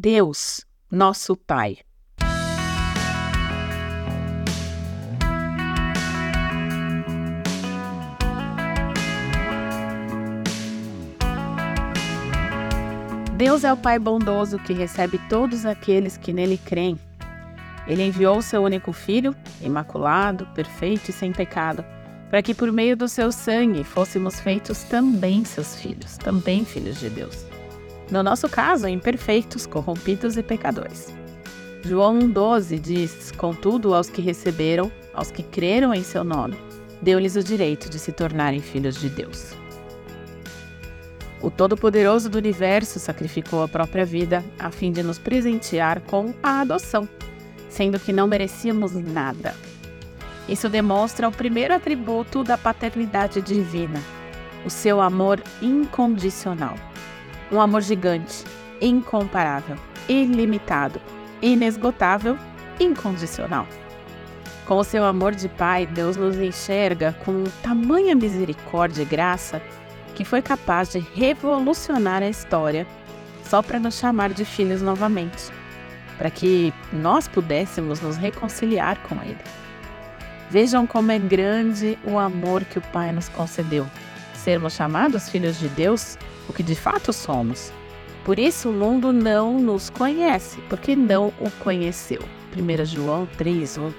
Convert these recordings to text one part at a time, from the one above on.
Deus, nosso Pai. Deus é o Pai bondoso que recebe todos aqueles que nele creem. Ele enviou o seu único filho, imaculado, perfeito e sem pecado, para que por meio do seu sangue fôssemos feitos também seus filhos, também filhos de Deus. No nosso caso, imperfeitos, corrompidos e pecadores. João 1,12 diz: Contudo, aos que receberam, aos que creram em seu nome, deu-lhes o direito de se tornarem filhos de Deus. O Todo-Poderoso do Universo sacrificou a própria vida a fim de nos presentear com a adoção, sendo que não merecíamos nada. Isso demonstra o primeiro atributo da paternidade divina, o seu amor incondicional. Um amor gigante, incomparável, ilimitado, inesgotável, incondicional. Com o seu amor de Pai, Deus nos enxerga com tamanha misericórdia e graça que foi capaz de revolucionar a história só para nos chamar de filhos novamente, para que nós pudéssemos nos reconciliar com Ele. Vejam como é grande o amor que o Pai nos concedeu, sermos chamados filhos de Deus, o que de fato somos. Por isso o mundo não nos conhece, porque não o conheceu. 1 João 3:1.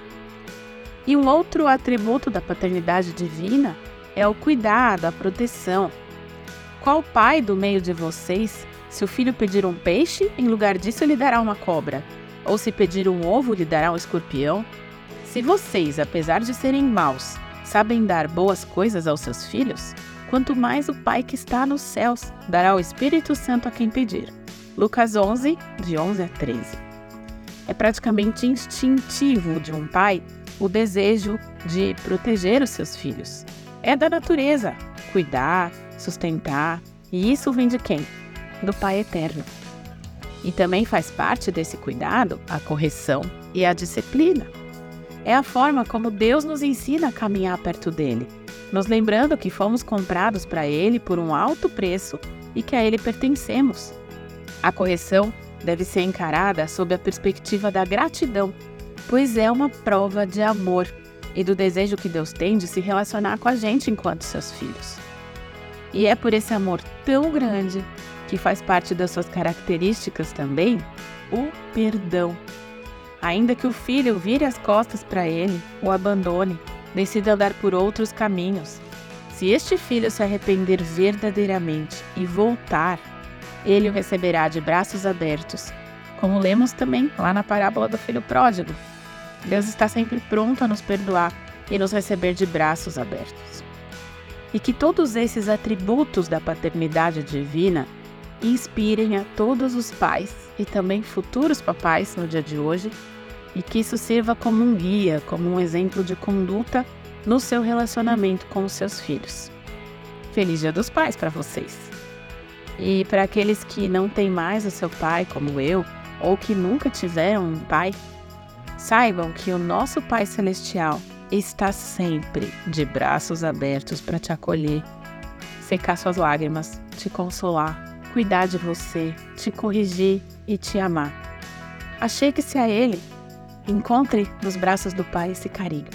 E um outro atributo da paternidade divina é o cuidado, a proteção, qual pai do meio de vocês, se o filho pedir um peixe, em lugar disso lhe dará uma cobra? Ou se pedir um ovo, lhe dará um escorpião? Se vocês, apesar de serem maus, sabem dar boas coisas aos seus filhos, quanto mais o Pai que está nos céus dará o Espírito Santo a quem pedir. Lucas 11, de 11 a 13. É praticamente instintivo de um pai o desejo de proteger os seus filhos. É da natureza cuidar, sustentar. E isso vem de quem? Do Pai Eterno. E também faz parte desse cuidado a correção e a disciplina. É a forma como Deus nos ensina a caminhar perto dele, nos lembrando que fomos comprados para ele por um alto preço e que a ele pertencemos. A correção deve ser encarada sob a perspectiva da gratidão, pois é uma prova de amor e do desejo que Deus tem de se relacionar com a gente enquanto seus filhos. E é por esse amor tão grande, que faz parte das suas características também, o perdão. Ainda que o filho vire as costas para ele, o abandone, decida andar por outros caminhos. Se este filho se arrepender verdadeiramente e voltar, ele o receberá de braços abertos, como lemos também lá na parábola do filho pródigo. Deus está sempre pronto a nos perdoar e nos receber de braços abertos e que todos esses atributos da paternidade divina inspirem a todos os pais e também futuros papais no dia de hoje e que isso sirva como um guia, como um exemplo de conduta no seu relacionamento com os seus filhos. Feliz Dia dos Pais para vocês! E para aqueles que não têm mais o seu pai, como eu, ou que nunca tiveram um pai, saibam que o nosso Pai Celestial está sempre de braços abertos para te acolher, secar suas lágrimas, te consolar, cuidar de você, te corrigir e te amar. Achegue-se a Ele, encontre nos braços do Pai esse carinho.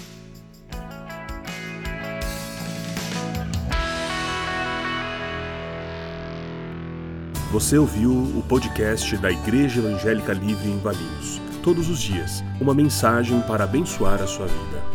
Você ouviu o podcast da Igreja Evangélica Livre em Valinhos. Todos os dias, uma mensagem para abençoar a sua vida